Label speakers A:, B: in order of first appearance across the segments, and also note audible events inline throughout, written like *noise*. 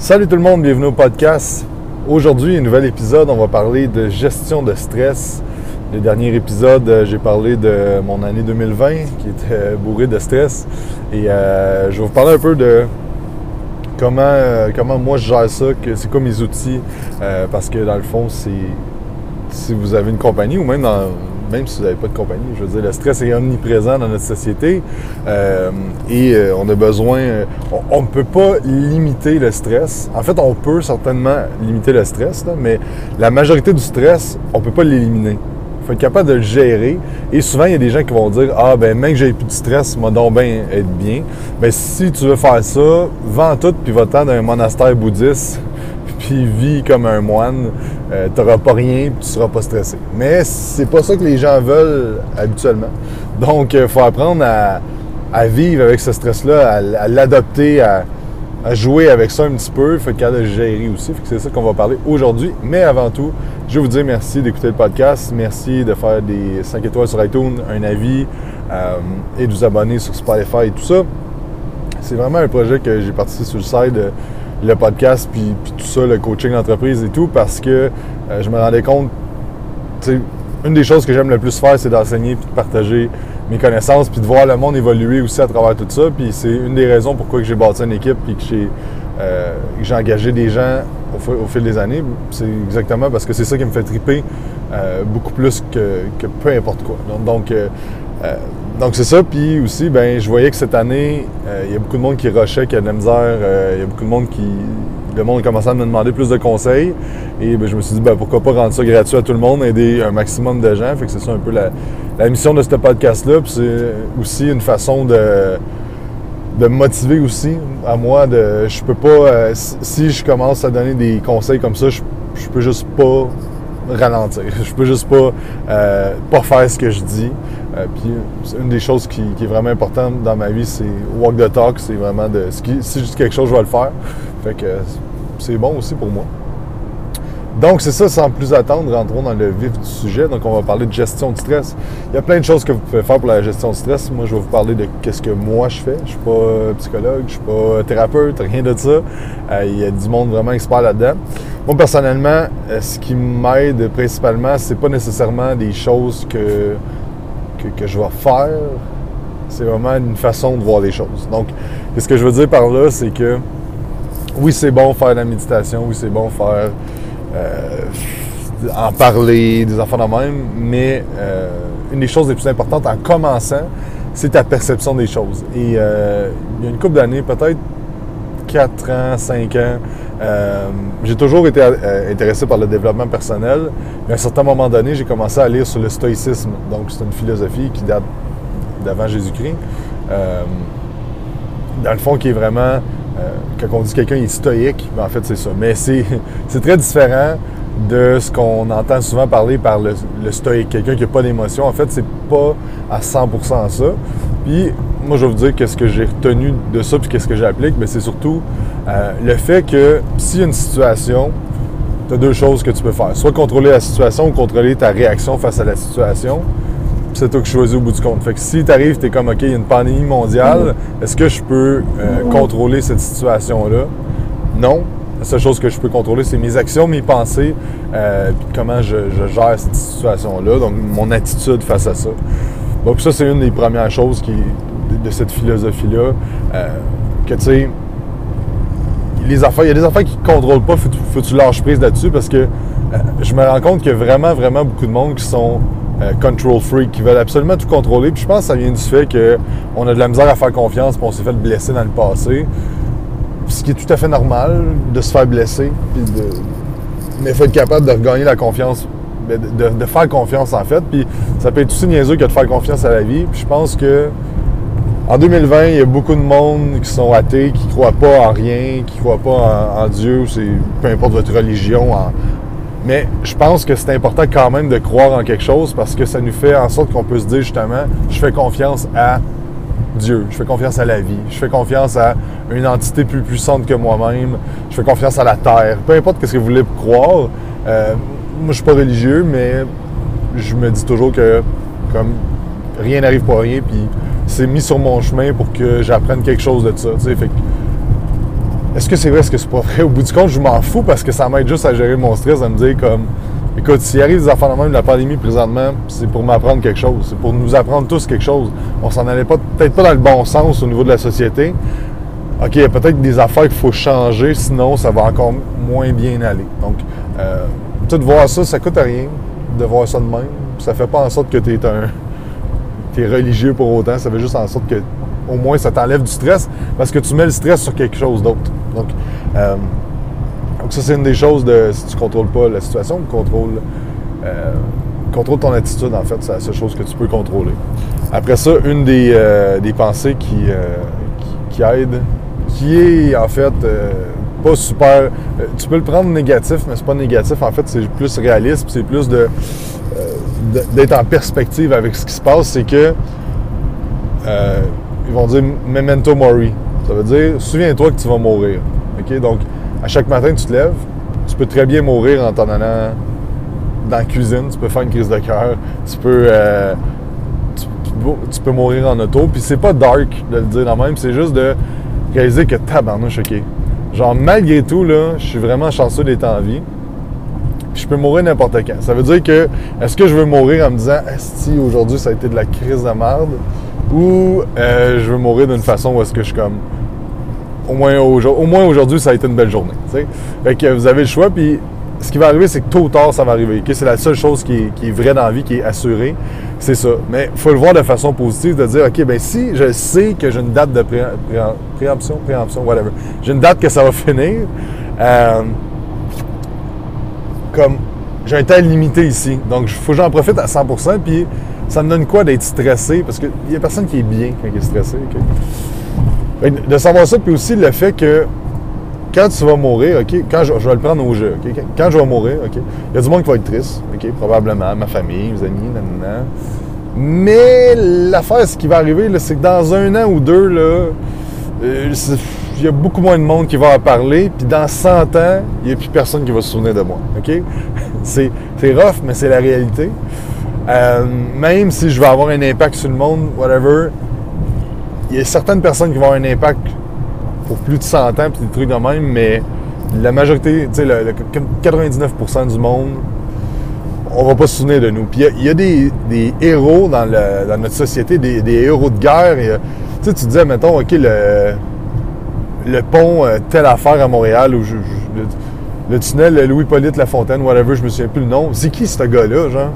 A: Salut tout le monde, bienvenue au podcast. Aujourd'hui, un nouvel épisode, on va parler de gestion de stress. Le dernier épisode, euh, j'ai parlé de mon année 2020 qui était bourrée de stress. Et euh, je vais vous parler un peu de comment, euh, moi je gère ça, c'est quoi mes outils. Parce que dans le fond, c'est si vous avez une compagnie ou même dans, même si vous n'avez pas de compagnie, je veux dire, le stress est omniprésent dans notre société euh, et euh, on a besoin, euh, on ne peut pas limiter le stress. En fait, on peut certainement limiter le stress, mais la majorité du stress, on ne peut pas l'éliminer. Il faut être capable de le gérer. Et souvent, il y a des gens qui vont dire Ah, ben, même que j'ai plus de stress, moi donc bien être bien. Ben, si tu veux faire ça, vends tout puis va-t'en dans un monastère bouddhiste puis vis comme un moine, euh, tu n'auras pas rien, tu seras pas stressé. Mais c'est pas ça que les gens veulent habituellement. Donc, il faut apprendre à, vivre avec ce stress-là, à, l'adopter, à, jouer avec ça un petit peu. Il faut être gérer aussi. C'est ça qu'on va parler aujourd'hui. Mais avant tout, je vous dire merci d'écouter le podcast. Merci de faire des 5 étoiles sur iTunes, un avis euh, et de vous abonner sur Spotify et tout ça. C'est vraiment un projet que j'ai participé sur le site. Le podcast, puis, tout ça, le coaching d'entreprise et tout, parce que euh, je me rendais compte, une des choses que j'aime le plus faire, c'est d'enseigner puis de partager mes connaissances, puis de voir le monde évoluer aussi à travers tout ça. Puis c'est une des raisons pourquoi j'ai bâti une équipe puis que j'ai, euh, engagé des gens au, fi- au fil des années. C'est exactement parce que c'est ça qui me fait triper euh, beaucoup plus que, que peu importe quoi. Donc, donc c'est ça. Puis aussi, ben, je voyais que cette année, euh, il y a beaucoup de monde qui rushait, qui a de la misère. euh, il y a beaucoup de monde qui. Le monde commençait à me demander plus de conseils. Et ben, je me suis dit, ben, pourquoi pas rendre ça gratuit à tout le monde, aider un maximum de gens. Fait que c'est ça un peu la, mission de ce podcast-là. Puis c'est aussi une façon de de me motiver aussi à moi de je peux pas euh, si- si je commence à donner des conseils comme ça je, je peux juste pas ralentir. *laughs* Je peux juste pas euh, pas faire ce que je dis. Euh, puis une des choses qui, qui est vraiment importante dans ma vie c'est walk the talk c'est vraiment de si je dis quelque chose je vais le faire. Fait que c'est bon aussi pour moi donc, c'est ça, sans plus attendre, rentrons dans le vif du sujet. Donc, on va parler de gestion de stress. Il y a plein de choses que vous pouvez faire pour la gestion de stress. Moi, je vais vous parler de qu'est-ce que moi je fais. Je suis pas euh, psychologue, je suis pas thérapeute, rien de ça. Euh, il y a du monde vraiment expert là-dedans. Moi, personnellement, euh, ce qui m'aide principalement, c'est pas nécessairement des choses que, que, je vais faire. C'est vraiment une façon de voir les choses. Donc, ce que je veux dire par là, c'est que oui, c'est bon faire de la méditation, oui, c'est bon faire euh, en parler, des enfants de même, mais euh, une des choses les plus importantes en commençant, c'est ta perception des choses. Et euh, il y a une couple d'années, peut-être 4 ans, 5 ans, euh, j'ai toujours été euh, intéressé par le développement personnel. Mais à un certain moment donné, j'ai commencé à lire sur le stoïcisme. Donc, c'est une philosophie qui date d'avant Jésus-Christ. Euh, dans le fond, qui est vraiment, euh, quand on dit quelqu'un est stoïque, ben, en fait, c'est ça. Mais c'est *laughs* très différent de ce qu'on entend souvent parler par le, stoïque, quelqu'un qui n'a pas d'émotion. En fait, c'est pas à 100% ça. Puis, moi, je vais vous dire qu'est-ce que j'ai retenu de ça, puis qu'est-ce que j'applique, mais c'est surtout euh, le fait que s'il y a une situation, tu as deux choses que tu peux faire. Soit contrôler la situation ou contrôler ta réaction face à la situation c'est toi qui choisis au bout du compte. Fait que si t'arrives, t'es comme, OK, il y a une pandémie mondiale, est-ce que je peux euh, contrôler cette situation-là? Non. La seule chose que je peux contrôler, c'est mes actions, mes pensées, euh, puis comment je, je gère cette situation-là, donc mon attitude face à ça. Donc ça, c'est une des premières choses qui, de, de cette philosophie-là, euh, que tu sais, les affaires, il y a des affaires qui ne contrôlent pas, faut, faut que tu lâches prise là-dessus parce que je me rends compte qu'il y a vraiment, vraiment beaucoup de monde qui sont euh, control freak, qui veulent absolument tout contrôler. Puis je pense que ça vient du fait qu'on a de la misère à faire confiance, puis on s'est fait blesser dans le passé. Ce qui est tout à fait normal de se faire blesser, puis de... mais il faut être capable de regagner la confiance, de, de- faire confiance en fait. Puis ça peut être aussi niaiseux que de faire confiance à la vie. Puis je pense que en 2020, il y a beaucoup de monde qui sont athées, qui croient pas en rien, qui croient pas en, en Dieu, c'est peu importe votre religion. en- Mais je pense que c'est important quand même de croire en quelque chose parce que ça nous fait en sorte qu'on peut se dire justement, je fais confiance à Dieu, je fais confiance à la vie, je fais confiance à une entité plus puissante que moi-même, je fais confiance à la terre. Peu importe ce que vous voulez croire. euh, moi, je suis pas religieux, mais je me dis toujours que comme rien n'arrive pour rien, puis c'est mis sur mon chemin pour que j'apprenne quelque chose de ça. Est-ce que c'est vrai, est-ce que c'est pas vrai? Au bout du compte, je m'en fous parce que ça m'aide juste à gérer mon stress, à me dire comme, écoute, s'il arrive des affaires de même la pandémie présentement, c'est pour m'apprendre quelque chose, c'est pour nous apprendre tous quelque chose. On s'en allait peut-être pas dans le bon sens au niveau de la société. OK, il y a peut-être des affaires qu'il faut changer, sinon ça va encore moins bien aller. Donc, euh, tout voir ça, ça coûte rien de voir ça de même. Ça fait pas en sorte que tu es un. es religieux pour autant, ça fait juste en sorte que au moins ça t'enlève du stress parce que tu mets le stress sur quelque chose d'autre. Donc, euh, donc ça, c'est une des choses de si tu contrôles pas la situation, contrôle, euh, contrôle ton attitude, en fait, c'est la seule chose que tu peux contrôler. Après ça, une des, euh, des pensées qui, qui, aide, qui est en fait pas super. tu peux le prendre négatif, mais c'est pas négatif. En fait, c'est plus réaliste, c'est plus de, d'être en perspective avec ce qui se passe. C'est que ils vont dire memento mori. Ça veut dire souviens-toi que tu vas mourir. Donc, à chaque matin, tu te lèves. Tu peux très bien mourir en t'en allant dans la cuisine. Tu peux faire une crise de cœur. Tu peux, euh, tu, peux mourir en auto. Puis c'est pas dark de le dire dans même. C'est juste de réaliser que tabarnouche, OK? Genre, malgré tout, je suis vraiment chanceux d'être en vie. Puis je peux mourir n'importe quand. Ça veut dire que, est-ce que je veux mourir en me disant, si aujourd'hui ça a été de la crise de merde? Ou euh, je veux mourir d'une façon où est-ce que je suis comme au moins, au moins aujourd'hui, ça a été une belle journée. Fait que vous avez le choix, puis ce qui va arriver, c'est que tôt ou tard, ça va arriver. C'est la seule chose qui est, vraie dans la vie, qui est assurée, c'est ça. Mais il faut le voir de façon positive, de dire, OK, ben si je sais que j'ai une date de préemption, préemption, whatever, j'ai une date que ça va finir, euh, comme j'ai un temps limité ici. Donc, il faut que j'en profite à 100% puis ça me donne quoi d'être stressé? Parce qu'il n'y a personne qui est bien quand il est stressé. De savoir ça, puis aussi le fait que quand tu vas mourir, OK, quand je, vais le prendre au jeu, OK, quand je vais mourir, OK, il y a du monde qui va être triste, OK, probablement, ma famille, mes amis, nanana. Mais l'affaire, ce qui va arriver, c'est que dans un an ou deux, là, euh, il y a beaucoup moins de monde qui va en parler, puis dans 100 ans, il n'y a plus personne qui va se souvenir de moi, *laughs* c'est rough, mais c'est la réalité. Euh, même si je vais avoir un impact sur le monde, whatever, il y a certaines personnes qui vont avoir un impact pour plus de 100 ans, puis des trucs de même, mais la majorité, tu sais, le, 99% du monde, on va pas se souvenir de nous. Puis il y, a, des, héros dans, notre société, des, héros de guerre. tu sais, disais, mettons, OK, le, pont, euh, telle affaire à Montréal, ou le, tunnel Louis-Polyte Lafontaine, whatever, je me souviens plus le nom. C'est qui ce gars-là, genre?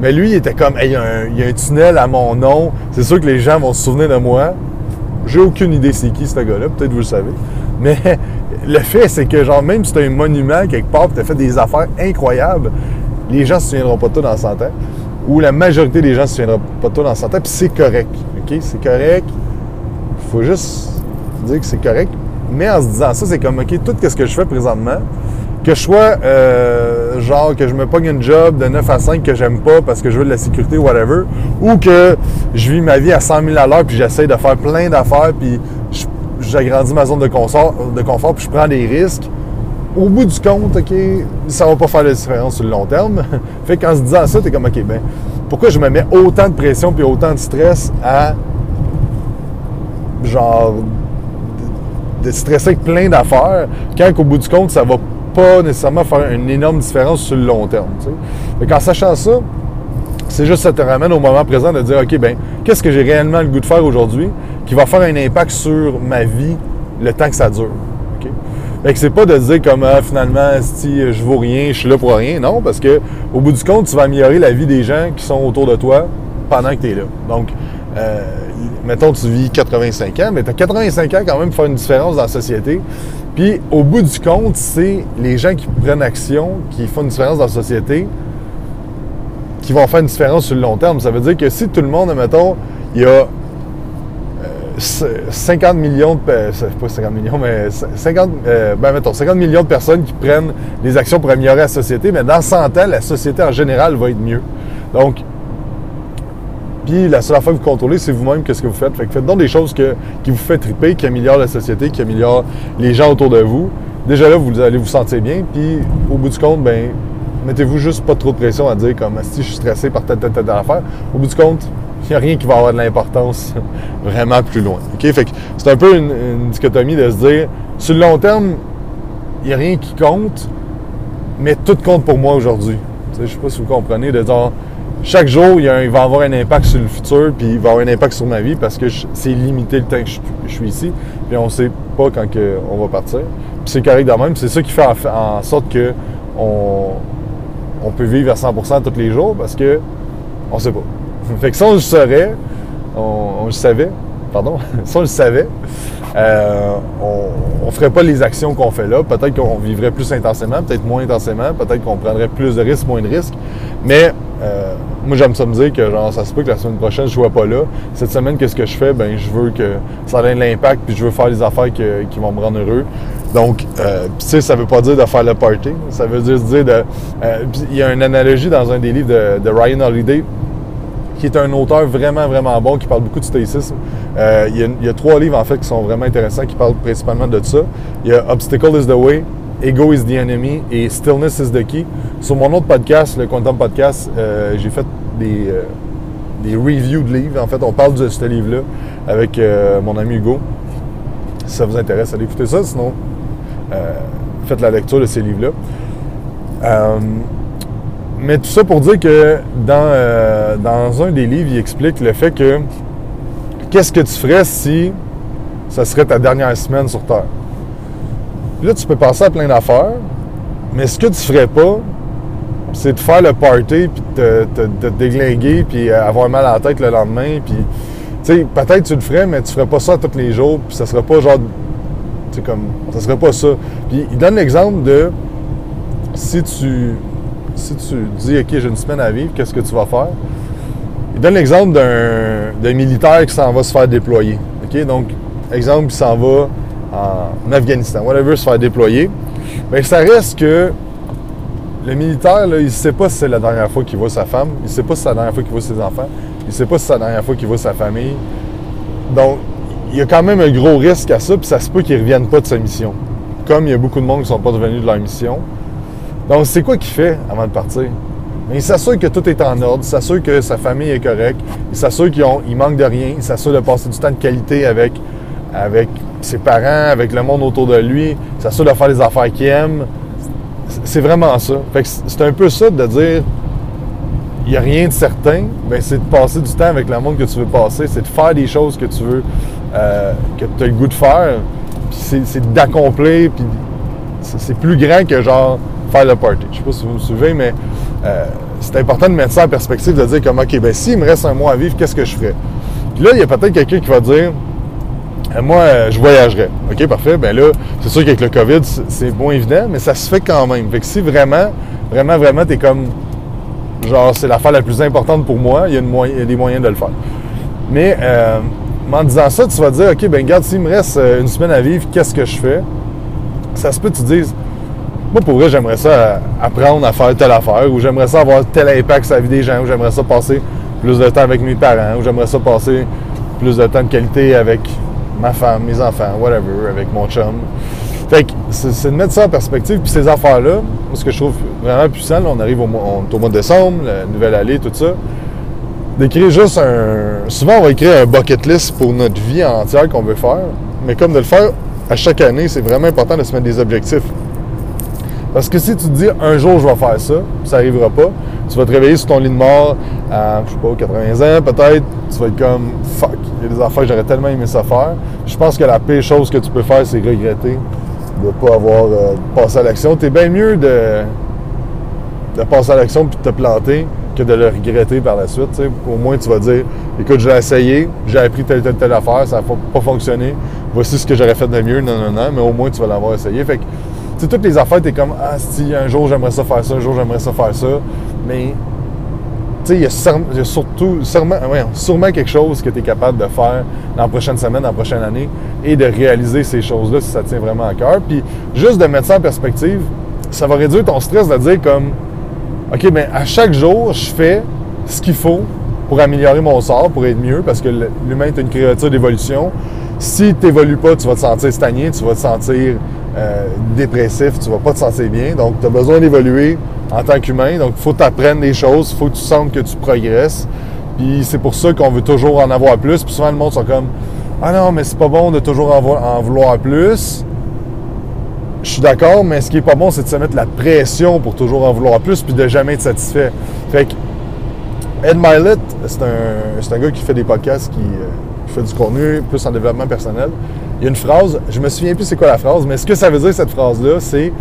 A: Mais lui, il était comme, il y, a un tunnel à mon nom, c'est sûr que les gens vont se souvenir de moi. J'ai aucune idée c'est qui ce gars-là, peut-être vous le savez. Mais *laughs* le fait, c'est que genre, même si tu as un monument quelque part, tu as fait des affaires incroyables, les gens ne se souviendront pas de dans 100 ans. Ou la majorité des gens ne se souviendront pas de dans 100 ans, puis c'est correct. OK? C'est correct. Il faut juste dire que c'est correct. Mais en se disant ça, c'est comme, OK, tout ce que je fais présentement, que je sois euh, genre que je me pogne une job de 9 à 5 que j'aime pas parce que je veux de la sécurité, whatever, ou que je vis ma vie à 100 000 à l'heure puis j'essaie de faire plein d'affaires puis j'agrandis ma zone de confort, puis je prends des risques. Au bout du compte, OK, ça va pas faire la différence sur le long terme. *laughs* fait qu'en se disant ça, t'es comme, OK, ben, pourquoi je me mets autant de pression puis autant de stress à genre de stresser avec plein d'affaires quand au bout du compte, ça va pas nécessairement faire une énorme différence sur le long terme. Mais en sachant ça, c'est juste ça te ramène au moment présent de dire, OK, ben qu'est-ce que j'ai réellement le goût de faire aujourd'hui qui va faire un impact sur ma vie le temps que ça dure. Fait que c'est pas de dire comme ah, finalement si je vaux rien, je suis là pour rien. Non, parce que au bout du compte, tu vas améliorer la vie des gens qui sont autour de toi pendant que tu es là. Donc, euh, mettons, tu vis 85 ans, mais tu as 85 ans quand même pour faire une différence dans la société. Puis au bout du compte, c'est les gens qui prennent action, qui font une différence dans la société, qui vont faire une différence sur le long terme. Ça veut dire que si tout le monde, mettons, il y a 50 euh, millions de pas 50 millions, mais 50, euh, ben mettons, 50 millions de personnes qui prennent des actions pour améliorer la société, mais dans 100 ans, la société en général va être mieux. Donc, puis la seule affaire que vous contrôlez, c'est vous-même qu'est-ce que vous faites. Fait que faites donc des choses qui vous font triper, qui améliorent la société, qui améliorent les gens autour de vous. Déjà là, vous allez vous sentir bien. Puis au bout du compte, ben mettez-vous juste pas trop de pression à dire comme si je suis stressé par telle, telle, telle affaire. Au bout du compte, il n'y a rien qui va avoir de l'importance *laughs* vraiment plus loin. OK? Fait que c'est un peu une, dichotomie de se dire sur le long terme, il n'y a rien qui compte, mais tout compte pour moi aujourd'hui. Je sais pas si vous comprenez, de dire, chaque jour, il, va avoir un impact sur le futur, puis il va avoir un impact sur ma vie parce que c'est limité le temps que je, suis ici, puis on ne sait pas quand on va partir. Puis c'est correct de même, c'est ça qui fait en, sorte que on, peut vivre à 100% tous les jours parce que on sait pas. *laughs* fait que ça, on le saurait, on, le savait, pardon, *laughs* ça, on le savait, euh, on ne ferait pas les actions qu'on fait là. Peut-être qu'on vivrait plus intensément, peut-être moins intensément, peut-être qu'on prendrait plus de risques, moins de risques. Mais euh, moi, j'aime ça me dire que genre, ça se peut que la semaine prochaine, je ne sois pas là. Cette semaine, qu'est-ce que je fais? Ben, je veux que ça ait de l'impact, puis je veux faire les affaires qui vont me rendre heureux. Donc, euh, tu ça veut pas dire de faire le party. Ça veut dire, dire de. il y a une analogie dans un des livres de, Ryan Holiday qui est un auteur vraiment, vraiment bon, qui parle beaucoup de stoïcisme. Euh, il, y a, trois livres, en fait, qui sont vraiment intéressants, qui parlent principalement de ça. Il y a Obstacle is the Way, Ego is the Enemy et Stillness is the Key. Sur mon autre podcast, le Quantum Podcast, euh, j'ai fait des, euh, des reviews de livres. En fait, on parle de ce livre-là avec mon ami Hugo. Si ça vous intéresse, allez écouter ça. Sinon, faites la lecture de ces livres-là. Mais tout ça pour dire que dans, euh, dans un des livres, il explique le fait que qu'est-ce que tu ferais si ça serait ta dernière semaine sur Terre? Puis là, tu peux penser à plein d'affaires, mais ce que tu ferais pas, c'est de faire le party, puis de te, déglinguer, puis avoir mal à la tête le lendemain, puis... Tu sais, peut-être tu le ferais, mais tu ferais pas ça tous les jours, puis ça serait pas genre... Tu comme... Ça serait pas ça. Puis il donne l'exemple de... Si tu si tu dis, OK, j'ai une semaine à vivre, qu'est-ce que tu vas faire? Il donne l'exemple d'un militaire qui s'en va se faire déployer. OK? Donc, exemple, il s'en va en Afghanistan, whatever, se faire déployer. Bien, ça reste que le militaire, il ne sait pas si c'est la dernière fois qu'il voit sa femme, il ne sait pas si c'est la dernière fois qu'il voit ses enfants, il ne sait pas si c'est la dernière fois qu'il voit sa famille. Donc, il y a quand même un gros risque à ça, puis ça se peut qu'il ne revienne pas de sa mission. Comme il y a beaucoup de monde qui ne sont pas revenus de leur mission. Donc, c'est quoi qu'il fait avant de partir? il s'assure que tout est en ordre, il s'assure que sa famille est correcte, il s'assure qu'il manque de rien, il s'assure de passer du temps de qualité avec, avec ses parents, avec le monde autour de lui, s'assure de faire les affaires qu'il aime. C'est vraiment ça. Fait que c'est un peu ça de dire il n'y a rien de certain, ben c'est de passer du temps avec le monde que tu veux passer, c'est de faire des choses que tu veux, euh, que tu as le goût de faire, c'est d'accomplir, puis c'est plus grand que genre faire le party. Je ne sais pas si vous me suivez, mais euh, c'est important de mettre ça en perspective, de dire comme, OK, ben s'il me reste un mois à vivre, qu'est-ce que je ferais? Puis là, il y a peut-être quelqu'un qui va dire, moi, euh, je voyagerais. OK, parfait. Ben là, c'est sûr qu'avec le COVID, c'est moins évident, mais ça se fait quand même. Fait que si vraiment, vraiment, vraiment, t'es comme, genre, c'est l'affaire la plus importante pour moi, il y a, des moyens de le faire. Mais en disant ça, tu vas dire, OK, ben regarde, s'il me reste une semaine à vivre, qu'est-ce que je fais? Ça se peut que tu dises, moi, pour vrai, j'aimerais ça apprendre à faire telle affaire, ou j'aimerais ça avoir tel impact sur la vie des gens, ou j'aimerais ça passer plus de temps avec mes parents, ou j'aimerais ça passer plus de temps de qualité avec ma femme, mes enfants, whatever, avec mon chum. Fait que c'est de mettre ça en perspective. Puis ces affaires-là, ce que je trouve vraiment puissant, là, on arrive au au mois de décembre, la nouvelle année, tout ça, d'écrire juste un... Souvent, on va écrire un bucket list pour notre vie entière qu'on veut faire, mais comme de le faire à chaque année, c'est vraiment important de se mettre des objectifs. Parce que si tu te dis un jour je vais faire ça, ça n'arrivera pas, tu vas te réveiller sur ton lit de mort à, je sais pas, 80 ans peut-être, tu vas être comme fuck, il y a des affaires que j'aurais tellement aimé ça faire. Je pense que la pire chose que tu peux faire, c'est regretter de ne pas avoir euh, passé à l'action. Tu es bien mieux de, de passer à l'action puis de te planter que de le regretter par la suite. Au moins, tu vas dire écoute, j'ai essayé, j'ai appris telle, telle, telle affaire, ça n'a pas fonctionné, voici ce que j'aurais fait de mieux, non, non, non, mais au moins, tu vas l'avoir essayé. Fait que, toutes les affaires, t'es comme, ah, si, un jour j'aimerais ça faire ça, un jour j'aimerais ça faire ça. Mais, tu sais, il y, a surtout, sûrement, sûrement quelque chose que tu es capable de faire dans la prochaine semaine, dans la prochaine année, et de réaliser ces choses-là si ça tient vraiment à cœur. Puis, juste de mettre ça en perspective, ça va réduire ton stress de dire comme, OK, bien, à chaque jour, je fais ce qu'il faut pour améliorer mon sort, pour être mieux, parce que l'humain est une créature d'évolution. Si tu n'évolues pas, tu vas te sentir stagné, tu vas te sentir euh, dépressif, tu vas pas te sentir bien. Donc, tu as besoin d'évoluer en tant qu'humain. Donc, il faut t'apprendre des choses, il faut que tu sentes que tu progresses. Puis c'est pour ça qu'on veut toujours en avoir plus. Puis souvent, le monde sont comme Ah non, mais c'est pas bon de toujours en, vouloir plus. je suis d'accord, mais ce qui est pas bon, c'est de se mettre la pression pour toujours en vouloir plus puis de jamais être satisfait. Fait que Ed Milet, c'est un, un, gars qui fait des podcasts, qui, euh, qui, fait du contenu plus en développement personnel. Il y a une phrase, je me souviens plus c'est quoi la phrase, mais ce que ça veut dire cette phrase-là, c'est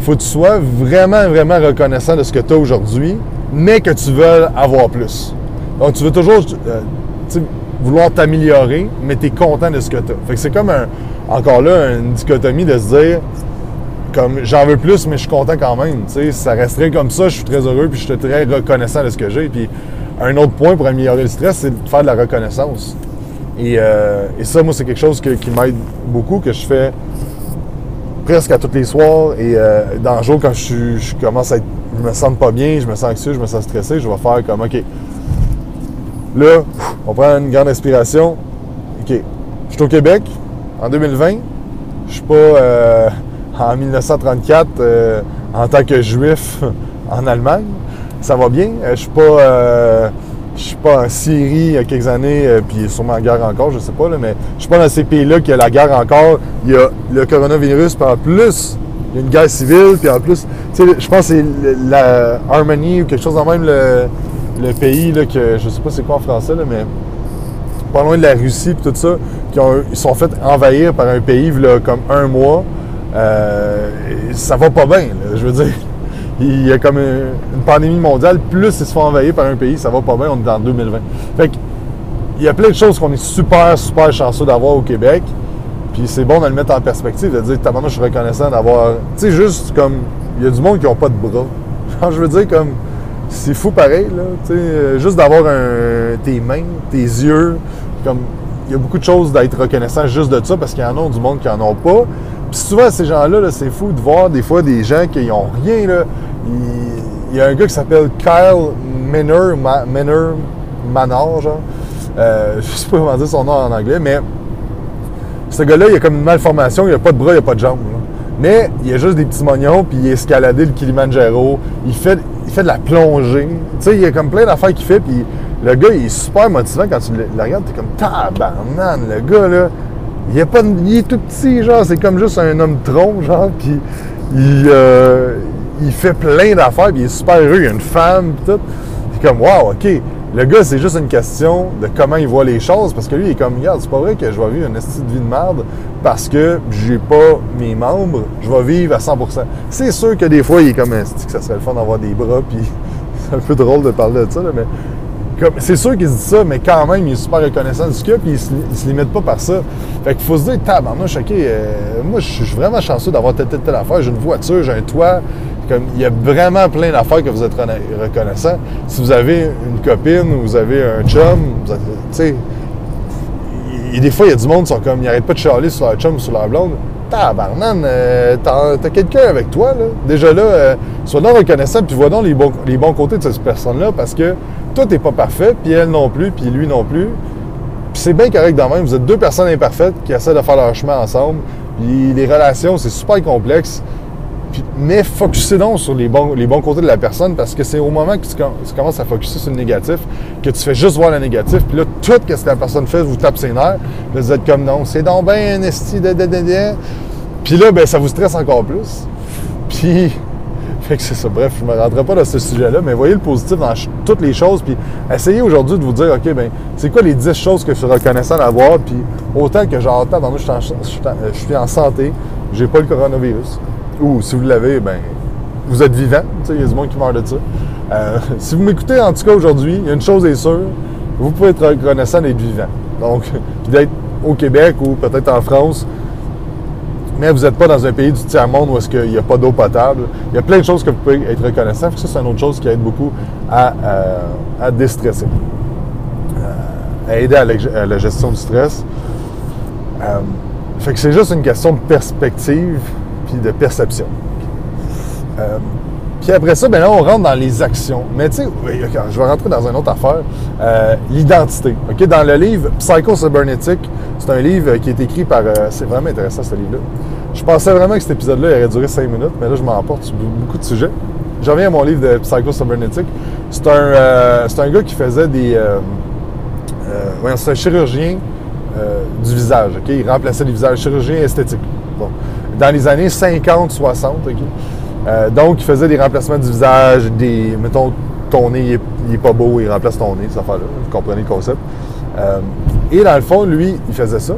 A: faut que tu sois vraiment, vraiment reconnaissant de ce que tu as aujourd'hui, mais que tu veux avoir plus. Donc, tu veux toujours euh, vouloir t'améliorer, mais tu es content de ce que tu as. Fait que c'est comme encore là, une dichotomie de se dire, comme j'en veux plus, mais je suis content quand même. sais, ça resterait comme ça, je suis très heureux, puis je suis très reconnaissant de ce que j'ai. Puis un autre point pour améliorer le stress, c'est de faire de la reconnaissance. Et, euh, ça, moi, c'est quelque chose qui m'aide beaucoup, que je fais presque à tous les soirs. Et euh, dans le jour, quand je, je, commence à être, je me sens pas bien, je me sens anxieux, je me sens stressé, je vais faire comme, OK, là, on prend une grande inspiration. OK, je suis au Québec, en 2020. Je suis pas euh, en 1934 euh, en tant que juif *laughs* en Allemagne. Ça va bien. Je suis pas je suis pas en Syrie il y a quelques années, puis sûrement en guerre encore, je sais pas, là, mais je suis pas dans ces pays-là qu'il y a la guerre encore. Il y a le coronavirus, puis en plus, il y a une guerre civile, puis en plus, je pense que c'est la Harmony ou quelque chose en même, le, pays, là, que je sais pas c'est quoi en français, là, mais pas loin de la Russie, puis tout ça, qui ont, ils sont fait envahir par un pays, là, comme un mois. Euh, ça va pas bien, je veux dire. Il y a comme une, pandémie mondiale, plus ils se font envahir par un pays, ça va pas bien, on est en 2020. Fait il y a plein de choses qu'on est super, super chanceux d'avoir au Québec. Puis c'est bon de le mettre en perspective, de dire, moi je suis reconnaissant d'avoir. Tu sais, juste comme. Il y a du monde qui n'a pas de bras. *laughs* je veux dire, comme. C'est fou pareil, là. Tu sais, euh, juste d'avoir tes mains, tes yeux. Comme. Il y a beaucoup de choses d'être reconnaissant juste de ça parce qu'il y en a du monde qui n'en ont pas. Puis souvent, ces gens-là, c'est fou de voir des fois des gens qui n'ont rien. Là. Il, y a un gars qui s'appelle Kyle Menor Manor, genre. Euh, je sais pas comment dire son nom en anglais, mais ce gars-là, il a comme une malformation, il a pas de bras, il a pas de jambes. Mais il a juste des petits mognons, puis il a escaladé le Kilimanjaro, il fait, il fait de la plongée. Tu sais, il y a comme plein d'affaires qu'il fait, puis le gars, il est super motivant quand tu le regardes, t'es comme tabarnan, le gars, là. Il est, pas, il est tout petit, genre, c'est comme juste un homme tronc, genre, puis il, euh, il fait plein d'affaires, puis il est super heureux, il a une femme, pis tout. C'est comme, wow, OK. Le gars, c'est juste une question de comment il voit les choses, parce que lui, il est comme, regarde, c'est pas vrai que je vais vivre une petite vie de merde parce que j'ai pas mes membres, je vais vivre à 100%. C'est sûr que des fois, il est comme, que ça serait le fun d'avoir des bras, puis *laughs* c'est un peu drôle de parler de ça, mais c'est sûr qu'il se dit ça, mais quand même, il est super reconnaissant de qu'il a, puis il se, se limite pas par ça. Fait qu'il faut se dire, tabarnouche, OK, euh, moi, je suis vraiment chanceux d'avoir telle, telle, telle affaire. J'ai une voiture, j'ai un toit. Comme, il y a vraiment plein d'affaires que vous êtes reconnaissant. Si vous avez une copine ou vous avez un chum, tu sais, des fois, il y a du monde qui sont comme, ils n'arrêtent pas de charler sur leur chum ou sur leur blonde. Tabarnan, euh, t'as, quelqu'un avec toi, là. Déjà là, euh, sois donc reconnaissant, puis vois donc les bons, les bons côtés de cette personne-là, parce que toi, t'es pas parfait, puis elle non plus, puis lui non plus. Puis c'est bien correct dans même. Vous êtes deux personnes imparfaites qui essaient de faire leur chemin ensemble. Puis les relations, c'est super complexe. Mais focussez donc sur les bons, les bons côtés de la personne parce que c'est au moment que tu, commences à focuser sur le négatif que tu fais juste voir le négatif. Puis là, tout ce que la personne fait vous tape ses nerfs. Là, vous êtes comme non, c'est donc bien un esti de, de, Puis là, ben, ça vous stresse encore plus. Puis *laughs* fait que c'est ça. Bref, je ne me rentrerai pas dans ce sujet-là, mais voyez le positif dans toutes les choses. Puis essayez aujourd'hui de vous dire, OK, ben c'est quoi les 10 choses que je suis reconnaissant d'avoir? Puis autant que j'entends, dans en, je suis en santé, j'ai pas le coronavirus. Ou si vous l'avez, ben vous êtes vivant. Il y a du monde qui meurt de ça. Euh, *laughs* si vous m'écoutez, en tout cas, aujourd'hui, une chose est sûre, vous pouvez être reconnaissant d'être vivant. Donc, *laughs* d'être au Québec ou peut-être en France, mais vous n'êtes pas dans un pays du tiers-monde où est-ce qu'il n'y a pas d'eau potable. Il y a plein de choses que vous pouvez être reconnaissant. Ça, c'est une autre chose qui aide beaucoup à, euh, déstresser, euh, à aider à la, gestion du stress. Fait que c'est juste une question de perspective puis de perception. Puis après ça, ben là, on rentre dans les actions. Mais tu sais, je vais rentrer dans une autre affaire. L'identité. OK? Dans le livre Psycho Cybernetic, c'est un livre qui est écrit par. c'est vraiment intéressant ce livre-là. Je pensais vraiment que cet épisode-là aurait duré 5 minutes, mais là, je m'emporte sur beaucoup de sujets. Je reviens à mon livre de Psycho Cybernetic. C'est un, euh, un gars qui faisait des. Euh, euh, c'est un chirurgien du visage, OK? Il remplaçait les visages, chirurgien esthétique. Bon. Dans les années 50-60. Euh, donc, il faisait des remplacements du visage, des, mettons, ton nez il est, pas beau, il remplace ton nez, ça affaire-là. Vous comprenez le concept. Euh, et dans le fond, lui, il faisait ça.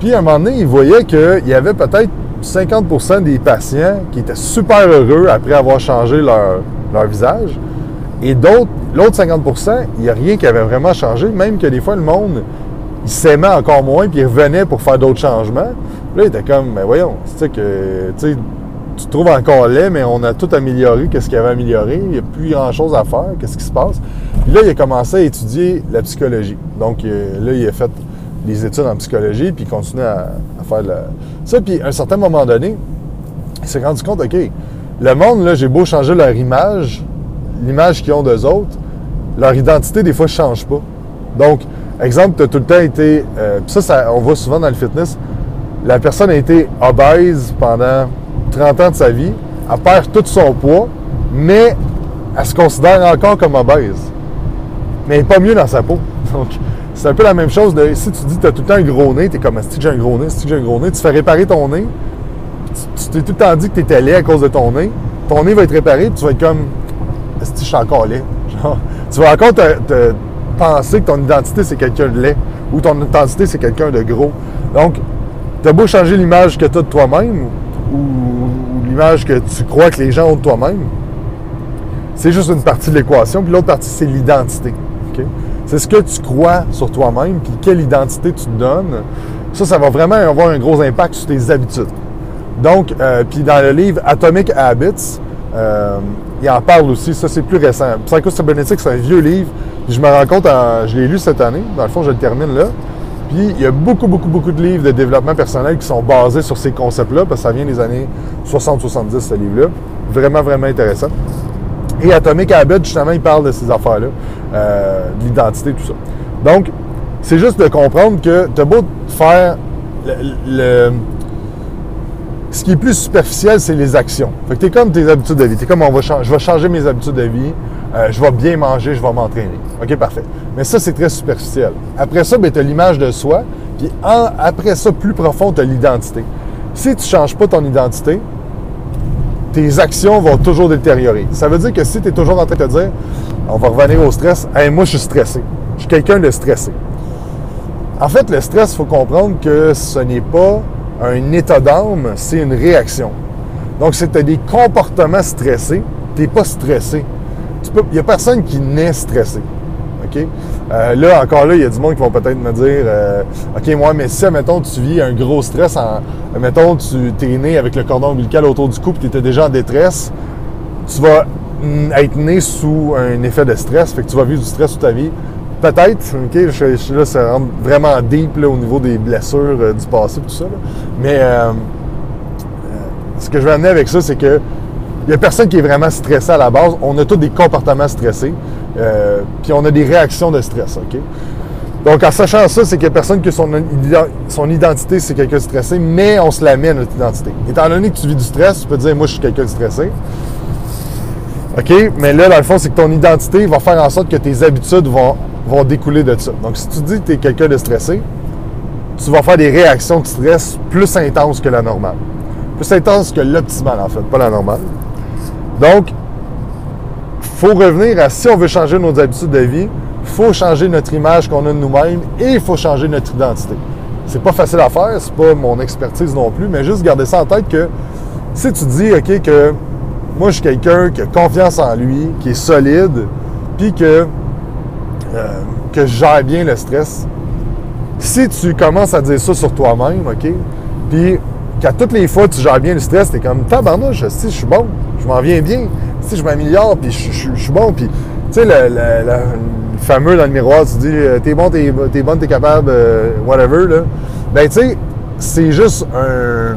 A: Puis à un moment donné, il voyait qu'il y avait peut-être 50% des patients qui étaient super heureux après avoir changé leur, leur visage. Et d'autres, l'autre 50% il n'y a rien qui avait vraiment changé, même que des fois, le monde, il s'aimait encore moins, puis il revenait pour faire d'autres changements. Puis là, il était comme, mais voyons, tu que, tu tu trouves encore laid, mais on a tout amélioré, qu'est-ce qu'il y avait amélioré, il n'y a plus grand-chose à faire, qu'est-ce qui se passe? Puis là, il a commencé à étudier la psychologie. Donc euh, là, il a fait des études en psychologie, puis il continue à, faire ça. Puis à un certain moment donné, il s'est rendu compte, OK, le monde, là, j'ai beau changer leur image, l'image qu'ils ont d'eux autres, leur identité, des fois, ne change pas. Donc, exemple, tu as tout le temps été. Euh, ça, ça, on voit souvent dans le fitness, la personne a été obèse pendant 30 ans de sa vie, elle perd tout son poids, mais elle se considère encore comme obèse. Mais elle pas mieux dans sa peau. *laughs* Donc, c'est un peu la même chose de si tu dis que tu as tout le temps un gros nez, tu es comme si j'ai un gros nez, si j'ai un gros nez, tu fais réparer ton nez, tu t'es tout le temps dit que tu étais laid à cause de ton nez, ton nez va être réparé, tu vas être comme si je suis encore laid? *laughs* tu vas encore te, penser que ton identité c'est quelqu'un de laid ou ton identité c'est quelqu'un de gros. Donc, tu as beau changer l'image que tu as de toi-même ou, l'image que tu crois que les gens ont de toi-même, c'est juste une partie de l'équation, puis l'autre partie c'est l'identité. C'est ce que tu crois sur toi-même, puis quelle identité tu te donnes. Ça, ça va vraiment avoir un gros impact sur tes habitudes. Donc, euh, puis dans le livre Atomic Habits, euh, il en parle aussi, ça c'est plus récent. Psycho-Cybernetics, c'est un vieux livre, je me rends compte, je l'ai lu cette année, dans le fond je le termine là. Il y a beaucoup, beaucoup, beaucoup de livres de développement personnel qui sont basés sur ces concepts-là, parce que ça vient des années 60-70, ce livre-là. Vraiment, vraiment intéressant. Et Atomic Habits, justement, il parle de ces affaires-là, euh, de l'identité, tout ça. Donc, c'est juste de comprendre que tu as beau faire le, ce qui est plus superficiel, c'est les actions. Fait que tu es comme tes habitudes de vie. Tu comme, on va je vais changer mes habitudes de vie, euh, je vais bien manger, je vais m'entraîner. OK, parfait. Mais ça, c'est très superficiel. Après ça, ben, tu as l'image de soi. Puis après ça, plus profond, tu as l'identité. Si tu ne changes pas ton identité, tes actions vont toujours détériorer. Ça veut dire que si tu es toujours en train de te dire, on va revenir au stress, hey, moi, je suis stressé. Je suis quelqu'un de stressé. En fait, le stress, il faut comprendre que ce n'est pas un état d'âme, c'est une réaction. Donc, si tu as des comportements stressés, tu n'es pas stressé. Il n'y a personne qui naît stressé. OK? Euh, là, encore là, il y a du monde qui vont peut-être me dire euh, OK, moi, mais si, mettons, tu vis un gros stress, en, mettons, tu es né avec le cordon ombilical autour du cou, tu étais déjà en détresse, tu vas être né sous un effet de stress, fait que tu vas vivre du stress toute ta vie. Peut-être, OK, là, ça rentre vraiment deep au niveau des blessures euh, du passé tout ça. Mais ce que je veux amener avec ça, c'est que il n'y a personne qui est vraiment stressé à la base. On a tous des comportements stressés. Euh, puis on a des réactions de stress, OK? Donc, en sachant ça, c'est qu'il n'y a personne que son, son identité, c'est quelqu'un de stressé, mais on se la met à notre identité. Étant donné que tu vis du stress, tu peux dire, moi, je suis quelqu'un de stressé. OK? Mais là, dans le fond, c'est que ton identité va faire en sorte que tes habitudes vont, vont découler de ça. Donc, si tu dis que tu es quelqu'un de stressé, tu vas faire des réactions de stress plus intenses que la normale. Plus intenses que l'optimal, en fait, pas la normale. Donc, il faut revenir à si on veut changer nos habitudes de vie, il faut changer notre image qu'on a de nous-mêmes et il faut changer notre identité. C'est pas facile à faire, c'est pas mon expertise non plus, mais juste garder ça en tête que si tu dis, OK, que moi je suis quelqu'un qui a confiance en lui, qui est solide, puis que, euh, que je gère bien le stress, si tu commences à dire ça sur toi-même, OK, puis qu'à toutes les fois tu gères bien le stress, t'es comme tabarnouche, si je suis bon, je m'en viens bien, si je m'améliore, puis je, suis bon, puis tu sais, le, fameux dans le miroir, tu dis euh, t'es bon, t'es es bonne, t'es capable, euh, whatever, là. Ben tu sais, c'est juste un.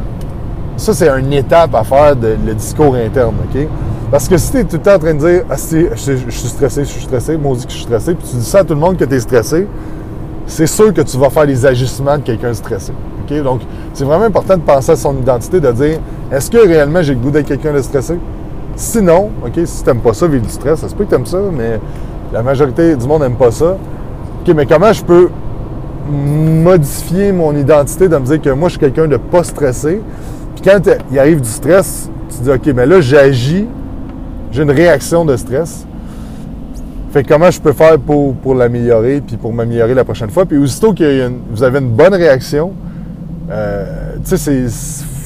A: Ça, c'est une étape à faire de le discours interne, OK? Parce que si tu es tout le temps en train de dire ah, je, je, suis stressé, je suis stressé, moi dit que je suis stressé, puis tu dis ça à tout le monde que tu es stressé, c'est sûr que tu vas faire les ajustements de quelqu'un stressé. Donc, c'est vraiment important de penser à son identité, de dire est-ce que réellement j'ai le goût d'être quelqu'un de stressé? Sinon, si tu n'aimes pas ça, vivre du stress, ça se peut que tu aimes ça, mais la majorité du monde n'aime pas ça. OK, mais comment je peux modifier mon identité de me dire que moi, je suis quelqu'un de pas stressé, puis quand il arrive du stress, tu dis, OK, mais là, j'agis, j'ai une réaction de stress. Fait que comment je peux faire pour, pour l'améliorer, puis pour m'améliorer la prochaine fois? Puis aussitôt que vous avez une bonne réaction, euh, tu sais, il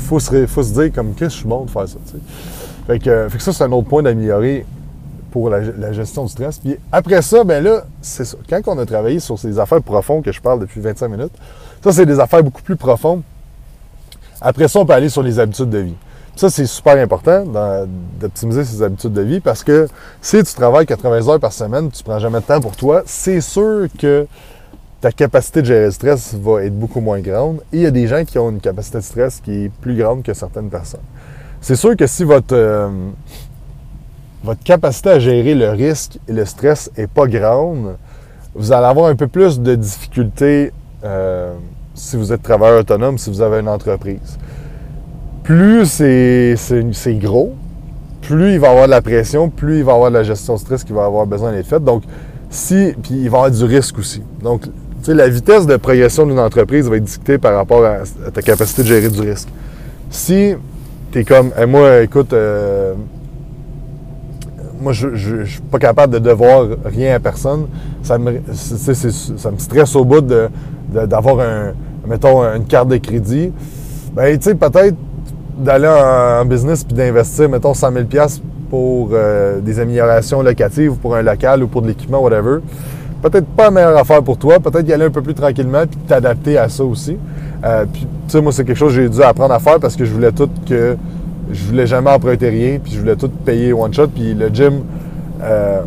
A: faut se, dire comme, qu'est-ce que je suis bon de faire ça, Fait que, fait que ça, c'est un autre point d'améliorer pour la, gestion du stress. Puis après ça, ben là, c'est ça. Quand on a travaillé sur ces affaires profondes que je parle depuis 25 minutes, ça, c'est des affaires beaucoup plus profondes. Après ça, on peut aller sur les habitudes de vie. Ça, c'est super important d'optimiser ses habitudes de vie parce que si tu travailles 80 heures par semaine, tu ne prends jamais de temps pour toi, c'est sûr que ta capacité de gérer le stress va être beaucoup moins grande. Et il y a des gens qui ont une capacité de stress qui est plus grande que certaines personnes. C'est sûr que si votre, euh, votre capacité à gérer le risque et le stress n'est pas grande, vous allez avoir un peu plus de difficultés euh, si vous êtes travailleur autonome, si vous avez une entreprise plus c'est gros, plus il va avoir de la pression, plus il va avoir de la gestion de stress qui va avoir besoin d'être faite. Donc, si, puis il va avoir du risque aussi. Donc, tu sais, la vitesse de progression d'une entreprise va être dictée par rapport à, ta capacité de gérer du risque. Si tu es comme, moi, écoute, euh, moi, je suis pas capable de devoir rien à personne, ça me, ça stresse au bout d'avoir, mettons, une carte de crédit. Ben, tu sais, peut-être d'aller en, business puis d'investir, mettons, 100 000 pour euh, des améliorations locatives, pour un local ou pour de l'équipement, whatever, peut-être pas la meilleure affaire pour toi. Peut-être y aller un peu plus tranquillement puis t'adapter à ça aussi. Euh, puis, tu sais, moi, c'est quelque chose que j'ai dû apprendre à faire parce que je voulais tout que. Je voulais jamais emprunter rien, puis je voulais tout payer one shot. Puis le gym, euh,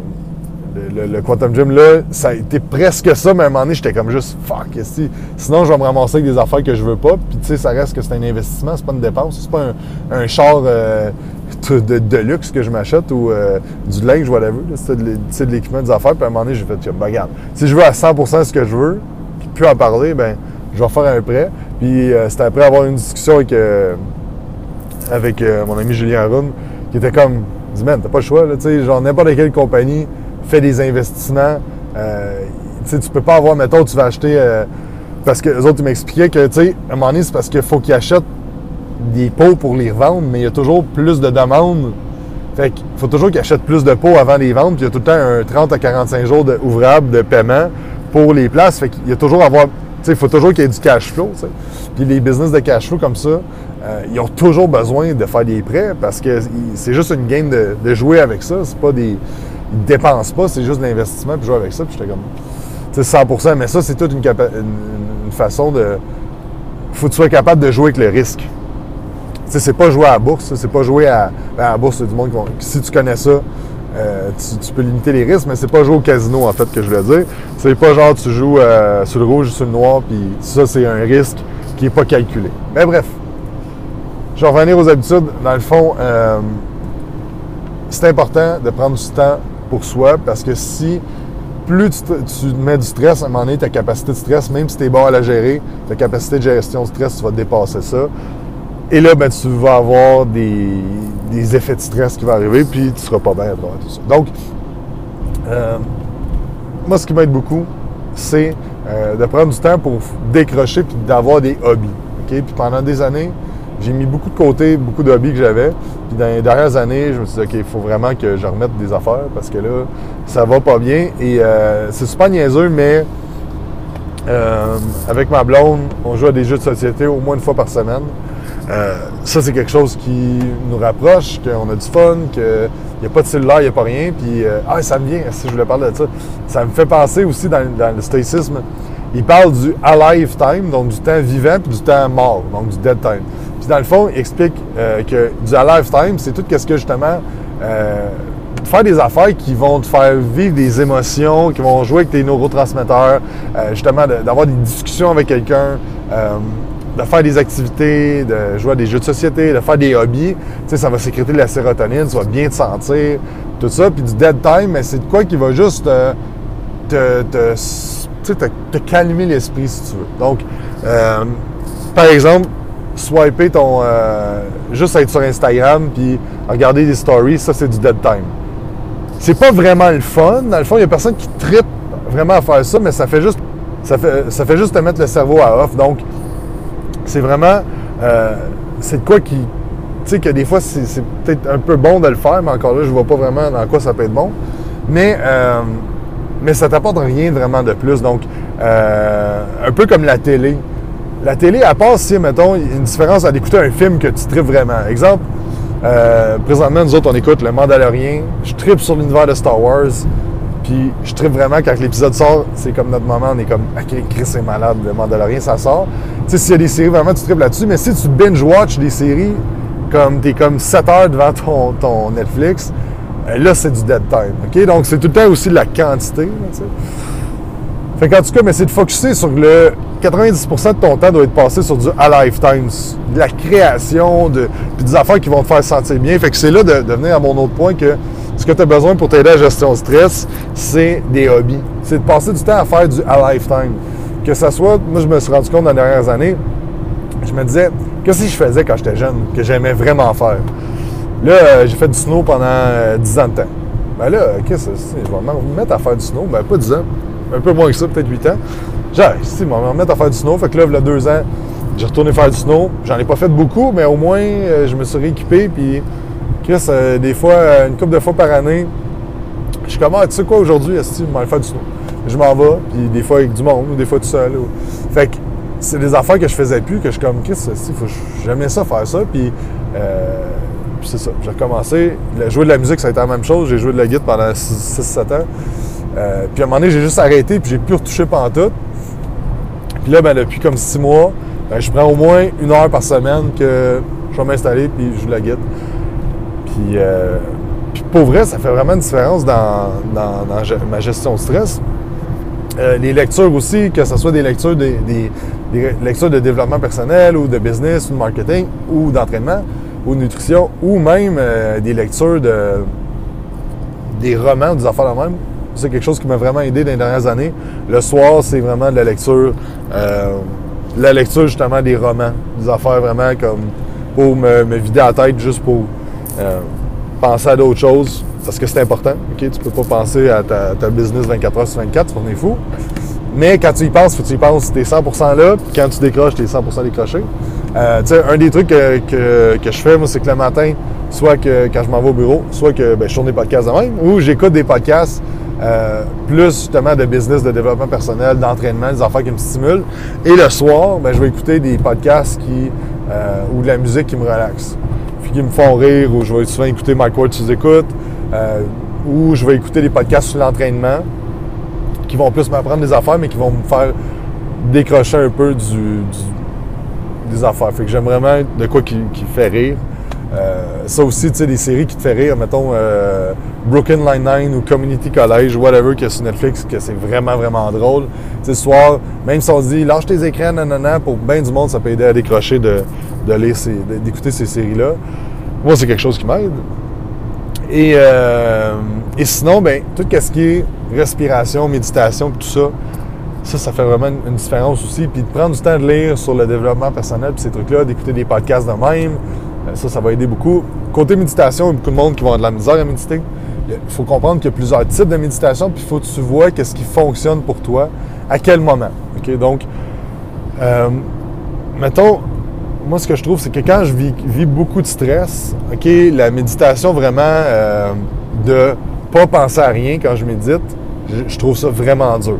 A: le, Quantum Gym, là, ça a été presque ça, mais à un moment donné, j'étais comme juste fuck, si, sinon je vais me ramasser avec des affaires que je veux pas. Puis tu sais, ça reste que c'est un investissement, c'est pas une dépense, c'est pas un, char euh, de, luxe que je m'achète ou euh, du linge, whatever. C'est de, l'équipement des affaires. Puis à un moment donné, j'ai fait, ben, regarde, si je veux à 100% ce que je veux, puis plus en parler, ben je vais faire un prêt. Puis euh, c'était après avoir une discussion avec, avec mon ami Julien Arun, qui était comme, dis, man, t'as pas le choix, tu sais, genre n'importe quelle compagnie fais des investissements. Euh, tu peux pas avoir, mettons, tu vas acheter. Euh, parce que les autres, ils m'expliquaient que, tu sais, à un moment donné, c'est parce qu'il faut qu'ils achètent des pots pour les revendre, mais il y a toujours plus de demandes. Fait qu'il faut toujours qu'ils achètent plus de pots avant les vendre, puis il y a tout le temps un 30 à 45 jours de, ouvrables de paiement pour les places. Fait qu'il y a toujours avoir. il faut toujours qu'il y ait du cash flow. Puis les business de cash flow comme ça, euh, ils ont toujours besoin de faire des prêts parce que c'est juste une game de, de jouer avec ça. C'est pas des dépensent pas, c'est juste de l'investissement, puis jouer avec ça, puis j'étais comme, tu sais, 100 mais ça, c'est toute une, façon de. faut que tu sois capable de jouer avec le risque. Tu sais, c'est pas jouer à la bourse, c'est pas jouer à, ben, à la bourse, du monde qui Si tu connais ça, euh, tu, peux limiter les risques, mais c'est pas jouer au casino, en fait, que je veux dire. C'est pas genre tu joues euh, sur le rouge ou sur le noir, puis ça, c'est un risque qui n'est pas calculé. Mais bref, je vais revenir aux habitudes. Dans le fond, euh, c'est important de prendre du temps pour soi parce que si plus tu, mets du stress, à un moment donné, ta capacité de stress, même si tu es bon à la gérer, ta capacité de gestion de stress, tu vas dépasser ça. Et là, ben, tu vas avoir des, effets de stress qui vont arriver, puis tu ne seras pas bien à travers tout ça. Donc, euh, moi, ce qui m'aide beaucoup, c'est euh, de prendre du temps pour décrocher puis d'avoir des hobbies. Puis pendant des années, j'ai mis beaucoup de côté, beaucoup de hobbies que j'avais. Puis dans les dernières années, je me suis dit, OK, il faut vraiment que je remette des affaires parce que là, ça va pas bien. Et euh, c'est super niaiseux, mais euh, avec ma blonde, on joue à des jeux de société au moins une fois par semaine. Euh, ça, c'est quelque chose qui nous rapproche, qu'on a du fun, qu'il n'y a pas de cellulaire, il n'y a pas rien. Puis, ah, ça me vient, si je voulais parler de ça. Ça me fait penser aussi dans, dans le stoïcisme. Il parle du alive time, donc du temps vivant, puis du temps mort, donc du dead time. Puis dans le fond, il explique euh, que du à lifetime, c'est tout ce que justement euh, faire des affaires qui vont te faire vivre des émotions, qui vont jouer avec tes neurotransmetteurs, euh, justement d'avoir des discussions avec quelqu'un, de faire des activités, de jouer à des jeux de société, de faire des hobbies. Tu sais, ça va sécréter de la sérotonine, tu vas bien te sentir, tout ça. Puis du dead time, mais c'est de quoi qui va juste te, te, te calmer l'esprit si tu veux. Donc, par exemple, swiper ton. Euh, juste être sur Instagram puis regarder des stories, ça c'est du dead time. C'est pas vraiment le fun. Dans le fond, il y a personne qui tripe vraiment à faire ça, mais ça fait juste. Ça fait, ça fait juste te mettre le cerveau à off. Donc, c'est vraiment. Euh, c'est quoi qui. Tu sais, que des fois, c'est peut-être un peu bon de le faire, mais encore là, je vois pas vraiment dans quoi ça peut être bon. Mais, euh, mais ça t'apporte rien vraiment de plus. Donc, euh, un peu comme la télé. La télé, à part si, mettons, il y a une différence à écouter un film que tu tripes vraiment. Exemple, euh, présentement, nous autres, on écoute Le Mandalorien. Je tripe sur l'univers de Star Wars. Puis je tripe vraiment quand l'épisode sort, c'est comme notre moment, on est comme, OK, Chris est malade, le Mandalorien, ça sort. Tu sais, s'il y a des séries, vraiment, tu tripes là-dessus. Mais si tu binge-watch des séries, comme t'es comme 7 heures devant ton, Netflix, euh, là, c'est du dead time. OK? Donc, c'est tout le temps aussi de la quantité. Fait tout cas, mais c'est de focuser sur le 90% de ton temps doit être passé sur du à lifetime, de la création, de, puis des affaires qui vont te faire sentir bien. Fait que c'est là de, de venir à mon autre point que ce que tu as besoin pour t'aider à la gestion de stress, c'est des hobbies. C'est de passer du temps à faire du à lifetime. Que ça soit, moi je me suis rendu compte dans les dernières années, je me disais, qu'est-ce que je faisais quand j'étais jeune, que j'aimais vraiment faire? Là, euh, j'ai fait du snow pendant 10 euh, ans de temps. Ben là, qu'est-ce que c'est? Je vais me mettre à faire du snow. Ben pas 10 ans, un peu moins que ça, peut-être 8 ans. J'ai si, je vais me remettre à faire du snow. Fait que là, il y a 2 ans, j'ai retourné faire du snow. J'en ai pas fait beaucoup, mais au moins, euh, je me suis rééquipé. Puis, Chris, des fois, une couple de fois par année, je suis comme, ah, tu sais quoi, aujourd'hui, est-ce que je vais faire du snow? Je m'en vais, puis des fois avec du monde, ou des fois tout seul. Fait que c'est des affaires que je faisais plus, que je suis comme, Chris, j'aimais ça faire ça? Puis, puis c'est ça. J'ai recommencé. Jouer de la musique, ça a été la même chose. J'ai joué de la guitare pendant 6-7 ans. Euh, puis à un moment donné, j'ai juste arrêté, puis j'ai plus retouché pendant tout. Puis là, ben, depuis comme 6 mois, ben, je prends au moins une heure par semaine que je vais m'installer, puis je de la guitare. Puis, euh, pour vrai, ça fait vraiment une différence dans, ma gestion de stress. Euh, les lectures aussi, que ce soit des lectures, des, lectures de développement personnel ou de business ou de marketing ou d'entraînement, ou nutrition, ou même des lectures de des romans, des affaires de même. C'est quelque chose qui m'a vraiment aidé dans les dernières années. Le soir, c'est vraiment de la lecture, euh, la lecture justement des romans, des affaires vraiment comme pour me, vider la tête juste pour euh, penser à d'autres choses, parce que c'est important. ok? Tu peux pas penser à ta, business 24 heures sur 24, c'est fou. Mais quand tu y penses, faut que tu y penses, tu es 100% là, puis quand tu décroches, tu es 100% décroché. Euh, un des trucs que, je fais, moi, c'est que le matin, soit que quand je m'en vais au bureau, soit que ben, je tourne des podcasts de même, ou j'écoute des podcasts euh, plus justement de business, de développement personnel, d'entraînement, des affaires qui me stimulent. Et le soir, ben, je vais écouter des podcasts qui, euh, ou de la musique qui me relaxe, puis qui me font rire, ou je vais souvent écouter Mike Ward sous écoute, ou je vais écouter des podcasts sur l'entraînement qui vont plus m'apprendre des affaires, mais qui vont me faire décrocher un peu du des affaires. Fait que j'aime vraiment de quoi qui, fait rire. Euh, ça aussi, tu sais, des séries qui te font rire, mettons euh, Broken Line-Nine ou Community College, whatever, que sur Netflix, que c'est vraiment, vraiment drôle. Tu sais, ce soir, même si on dit, lâche tes écrans, nanana, pour bien du monde, ça peut aider à décrocher de, d'écouter ces séries-là. Moi, c'est quelque chose qui m'aide. Et, euh, et sinon, ben, tout ce qui est respiration, méditation, tout ça, ça, ça fait vraiment une différence aussi. Puis de prendre du temps de lire sur le développement personnel, puis ces trucs-là, d'écouter des podcasts de même, ça, ça va aider beaucoup. Côté méditation, il y a beaucoup de monde qui vont avoir de la misère à méditer. Il faut comprendre qu'il y a plusieurs types de méditation, puis il faut que tu vois qu'est-ce qui fonctionne pour toi, à quel moment. Donc, euh, mettons, moi, ce que je trouve, c'est que quand je vis, beaucoup de stress, OK, la méditation vraiment euh, de pas penser à rien quand je médite, je trouve ça vraiment dur.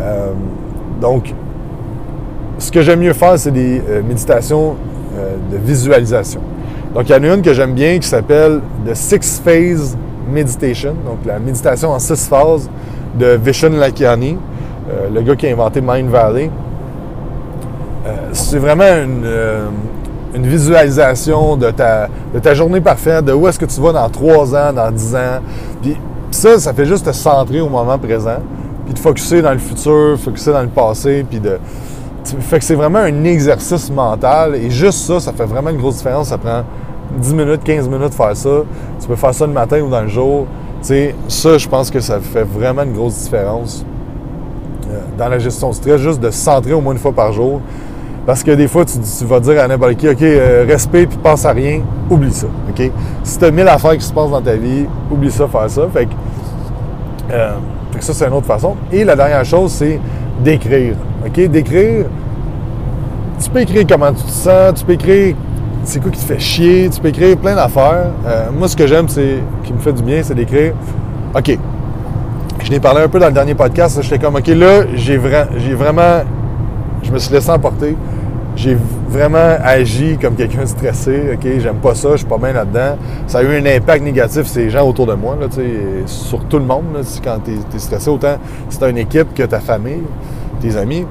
A: Euh, donc, ce que j'aime mieux faire, c'est des euh, méditations euh, de visualisation. Donc, il y en a une que j'aime bien qui s'appelle The Six Phase Meditation, donc la méditation en six phases de Vishen Lakiani, le gars qui a inventé Mind Valley. c'est vraiment une, visualisation de ta, de ta journée parfaite, de où est-ce que tu vas dans trois ans, dans dix ans. Puis ça, ça fait juste te centrer au moment présent puis de focuser dans le futur, focuser dans le passé, puis de... Fait que c'est vraiment un exercice mental, et juste ça, ça fait vraiment une grosse différence. Ça prend 10 minutes, 15 minutes de faire ça. Tu peux faire ça le matin ou dans le jour. Tu sais, ça, je pense que ça fait vraiment une grosse différence euh, dans la gestion de stress, juste de centrer au moins une fois par jour. Parce que des fois, tu, vas dire à n'importe qui, OK, euh, respect puis pense à rien, oublie ça. Si tu as mille affaires qui se passent dans ta vie, oublie ça, faire ça. Fait que, euh, ça, c'est une autre façon. Et la dernière chose, c'est d'écrire. OK? D'écrire, tu peux écrire comment tu te sens, tu peux écrire c'est quoi qui te fait chier, tu peux écrire plein d'affaires. Euh, moi, ce que j'aime, c'est, qui me fait du bien, c'est d'écrire, OK, je l'ai parlé un peu dans le dernier podcast, j'étais comme, OK, là, j'ai, j'ai vraiment, je me suis laissé emporter, j'ai vraiment agi comme quelqu'un stressé, OK, j'aime pas ça, je suis pas bien là-dedans. Ça a eu un impact négatif sur les gens autour de moi, là, sur tout le monde, là, quand tu es, stressé, autant si tu une équipe que ta famille, tes amis.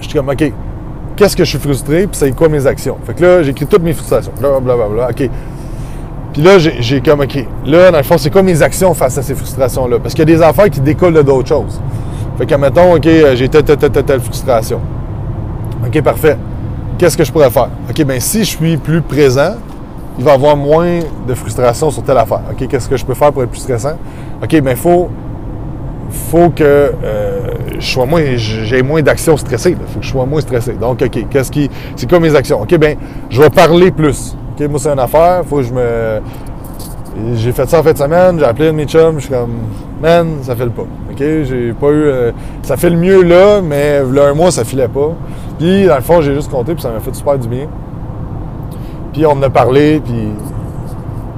A: J'étais comme, OK, qu'est-ce que je suis frustré, puis c'est quoi mes actions? Fait que là, j'écris toutes mes frustrations, blablabla, OK. Puis là, j'ai comme, OK, là, dans le fond, c'est quoi mes actions face à ces frustrations-là? Parce qu'il y a des affaires qui découlent de d'autres choses. Fait que, mettons, OK, j'ai telle, telle, telle, telle frustration. OK, parfait. Qu'est-ce que je pourrais faire? OK, bien, si je suis plus présent, il va y avoir moins de frustration sur telle affaire. OK, qu'est-ce que je peux faire pour être plus stressant? OK, bien, il faut, faut que euh, je sois moins, j'ai moins d'actions stressées. Il faut que je sois moins stressé. Donc, OK, qu'est-ce qui. C'est quoi mes actions? OK, bien, je vais parler plus. OK, moi, c'est une affaire, faut que je me. J'ai fait ça en fin de semaine, j'ai appelé un de mes chums, je suis comme, man, ça fait le pas. OK, j'ai pas eu. Euh, ça fait le mieux là, mais là, un mois, ça filait pas. Puis, dans le fond, j'ai juste compté, puis ça m'a fait super du bien. Puis, on en a parlé, puis.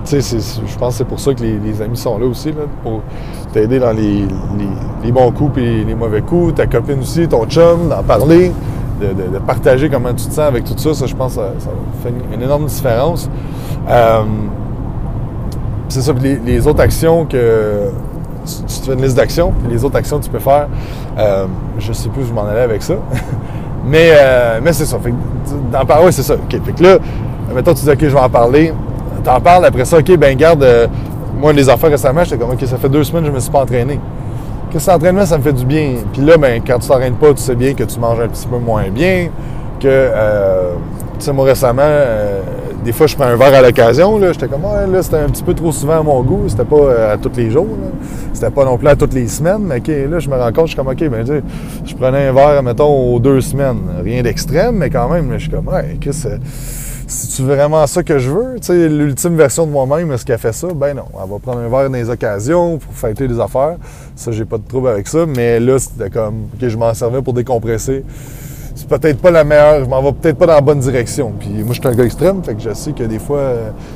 A: Tu je pense que c'est pour ça que les, amis sont là aussi, pour t'aider dans les, bons coups et les mauvais coups. Ta copine aussi, ton chum, d'en parler, de, partager comment tu te sens avec tout ça. Ça, je pense que ça, fait une, énorme différence. Euh, c'est ça, les, autres actions que. Tu te fais une liste d'actions, les autres actions que tu peux faire, euh, je sais plus où je m'en allais avec ça. *laughs* Mais, euh, mais c'est ça. Fait c'est ça. OK. Fait que là, mettons, tu dis, OK, je vais en parler. T'en parles, après ça, OK, ben garde. Euh, moi, les affaires récemment, j'étais comme, OK, ça fait deux semaines que je me suis pas entraîné. Que cet entraînement, ça me fait du bien. Puis là, ben, quand tu t'entraînes pas, tu sais bien que tu manges un petit peu moins bien. Que, euh, tu sais, moi, récemment, des fois, je prends un verre à l'occasion. J'étais comme, ouais, là, c'était un petit peu trop souvent à mon goût. C'était pas euh, à tous les jours. C'était pas non plus à toutes les semaines. Mais là, je me rends compte, je suis comme, OK, ben, je prenais un verre, mettons, aux deux semaines. Rien d'extrême, mais quand même, je suis comme, ouais, qu'est-ce c'est vraiment ça que je veux? Tu sais, l'ultime version de moi-même, est-ce qu'elle fait ça? Ben non. Elle va prendre un verre dans les occasions pour fêter des affaires. Ça, j'ai pas de trouble avec ça. Mais là, c'était comme, OK, je m'en servais pour décompresser c'est peut-être pas la meilleure, je m'en vais peut-être pas dans la bonne direction. Puis moi, je suis un gars extrême, fait que je sais que des fois,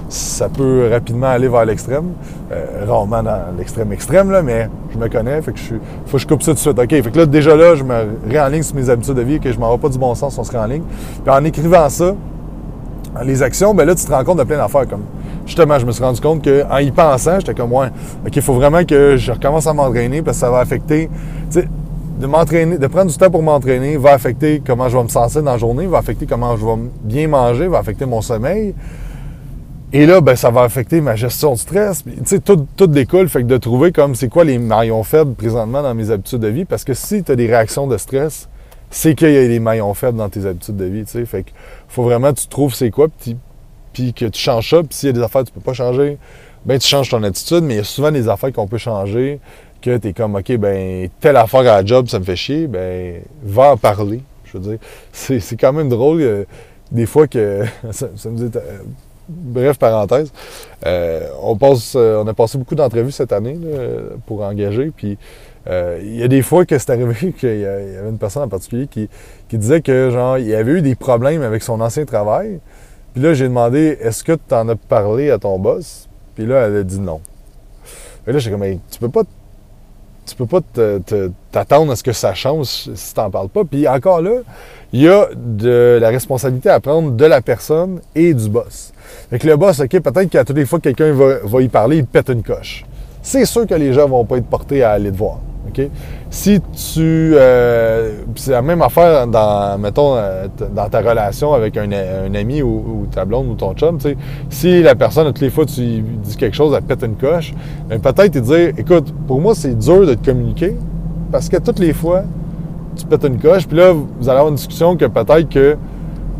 A: ça peut rapidement aller vers l'extrême. Euh, rarement dans l'extrême extrême, là, mais je me connais, fait que je suis, faut que je coupe ça tout de suite. OK, fait que là, déjà là, je me réenligne sur mes habitudes de vie, que je m'en vais pas du bon sens, on se réenligne. Puis en écrivant ça, les actions, ben là, tu te rends compte de plein d'affaires. Comme justement, je me suis rendu compte qu'en y pensant, j'étais comme, ouais, OK, il faut vraiment que je recommence à m'entraîner parce que ça va affecter. Tu sais, de m'entraîner, de prendre du temps pour m'entraîner va affecter comment je vais me sentir dans la journée, va affecter comment je vais bien manger, va affecter mon sommeil. Et là, ben, ça va affecter ma gestion de stress. Tu sais, tout, tout découle, fait que de trouver comme c'est quoi les maillons faibles présentement dans mes habitudes de vie. Parce que si tu as des réactions de stress, c'est qu'il y a des maillons faibles dans tes habitudes de vie. Tu sais. Fait que faut vraiment que tu trouves c'est quoi, puis que tu changes ça. Puis s'il y a des affaires que tu peux pas changer, ben tu changes ton attitude. Mais il y a souvent des affaires qu'on peut changer que tu es comme, OK, ben, telle affaire à la job, ça me fait chier, ben, va en parler. Je veux dire, c'est, quand même drôle, euh, des fois que. *laughs* ça, me dit. Euh, bref, parenthèse. Euh, on, passe, on a passé beaucoup d'entrevues cette année pour engager, puis. Il y a des fois que c'est arrivé *laughs* qu'il y avait une personne en particulier qui, qui disait que genre il avait eu des problèmes avec son ancien travail. Puis là, j'ai demandé est-ce que tu en as parlé à ton boss? Puis là, elle a dit non. Et là, j'ai comme tu peux pas tu peux pas t'attendre à ce que ça change si tu n'en parles pas. Puis encore là, il y a de la responsabilité à prendre de la personne et du boss. Fait le boss, OK, peut-être qu'à toutes les fois que quelqu'un va, va, y parler, il pète une coche. C'est sûr que les gens vont pas être portés à aller te voir. Si tu. Euh, c'est la même affaire dans, mettons, euh, dans ta relation avec un, ami ou, ta blonde ou ton chum. Si la personne, toutes les fois, tu dis quelque chose, elle pète une coche, ben, peut-être te dire écoute, pour moi, c'est dur de te communiquer parce que toutes les fois, tu pètes une coche, puis là, vous allez avoir une discussion que peut-être que.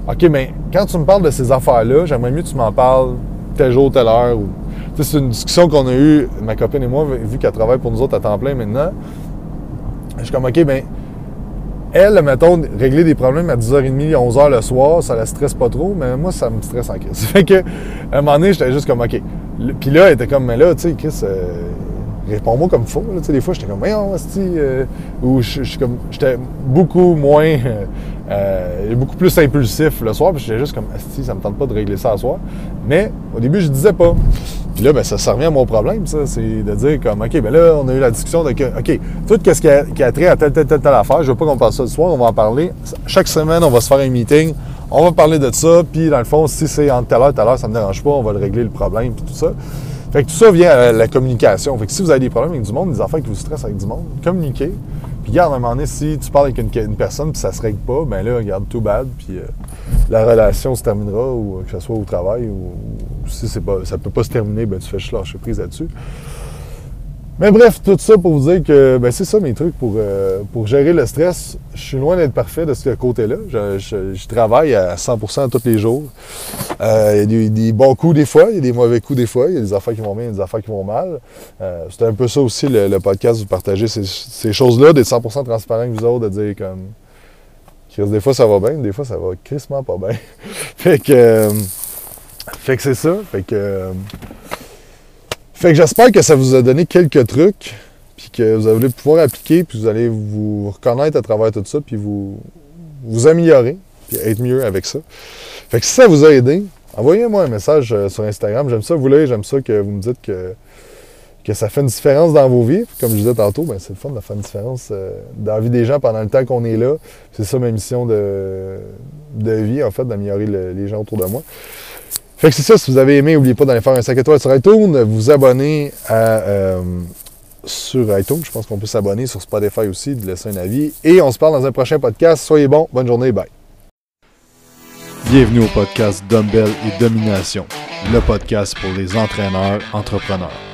A: OK, mais quand tu me parles de ces affaires-là, j'aimerais mieux que tu m'en parles tel jour, telle heure. C'est une discussion qu'on a eue, ma copine et moi, vu qu'elle travaille pour nous autres à temps plein maintenant. Je suis comme, OK, ben elle, mettons, régler des problèmes à 10h30, 11h le soir, ça la stresse pas trop, mais moi, ça me stresse en crise. *laughs* Fait que, à un moment donné, j'étais juste comme, OK. Puis là, elle était comme, mais là, tu sais, Chris, euh, réponds-moi comme faut. Là. Tu sais, des fois, j'étais comme, voyons, euh, ou je comme, j'étais beaucoup moins, euh, euh, beaucoup plus impulsif le soir, puis j'étais juste comme, asti, ça me tente pas de régler ça à soir. Mais au début, je disais pas. Puis là, ben, ça, ça revient à mon problème, ça, c'est de dire comme, OK, ben là, on a eu la discussion de que, OK, tout ce qui a, trait à telle, telle, telle, telle affaire, je veux pas qu'on passe ça le soir, on va en parler. Chaque semaine, on va se faire un meeting, on va parler de ça, puis dans le fond, si c'est entre telle heure telle heure, ça me dérange pas, on va le régler le problème, puis tout ça. Fait que tout ça vient à la communication. Fait que si vous avez des problèmes avec du monde, des affaires qui vous stressent avec du monde, communiquez. Puis regarde, à un moment donné, si tu parles avec une, personne puis ça se règle pas, ben là, regarde, tout bad, puis euh, la relation se terminera, ou euh, que ce soit au travail, ou, si c'est pas, ça peut pas se terminer, ben tu fais juste lâcher prise là-dessus. Mais bref, tout ça pour vous dire que ben, c'est ça mes trucs pour, euh, pour gérer le stress. Je suis loin d'être parfait de ce côté-là. Je, travaille à 100% tous les jours. Euh, il y a des, bons coups des fois, il y a des mauvais coups des fois, il y a des affaires qui vont bien, il y a des affaires qui vont mal. Euh, c'est un peu ça aussi le, podcast, vous partagez ces, choses-là, d'être 100% transparent avec vous autres, de dire comme... Des fois ça va bien, des fois ça va crissement pas bien. *laughs* fait que... fait que c'est ça. Fait que... Fait que j'espère que ça vous a donné quelques trucs, puis que vous allez pouvoir appliquer, puis vous allez vous reconnaître à travers tout ça, puis vous, vous améliorer, puis être mieux avec ça. Fait que si ça vous a aidé, envoyez-moi un message euh, sur Instagram. J'aime ça vous lire, j'aime ça que vous me dites que, que ça fait une différence dans vos vies. Comme je disais tantôt, ben, c'est le fun de faire une différence euh, dans la vie des gens pendant le temps qu'on est là. C'est ça ma mission de, de vie, en fait, d'améliorer les gens autour de moi. Fait que c'est ça, si vous avez aimé, n'oubliez pas d'aller faire un 5 étoiles sur iTunes, vous abonner euh, sur iTunes. Je pense qu'on peut s'abonner sur Spotify aussi, de laisser un avis. Et on se parle dans un prochain podcast. Soyez bons, bonne journée, bye.
B: Bienvenue au podcast Dumbbell et Domination, le podcast pour les entraîneurs entrepreneurs.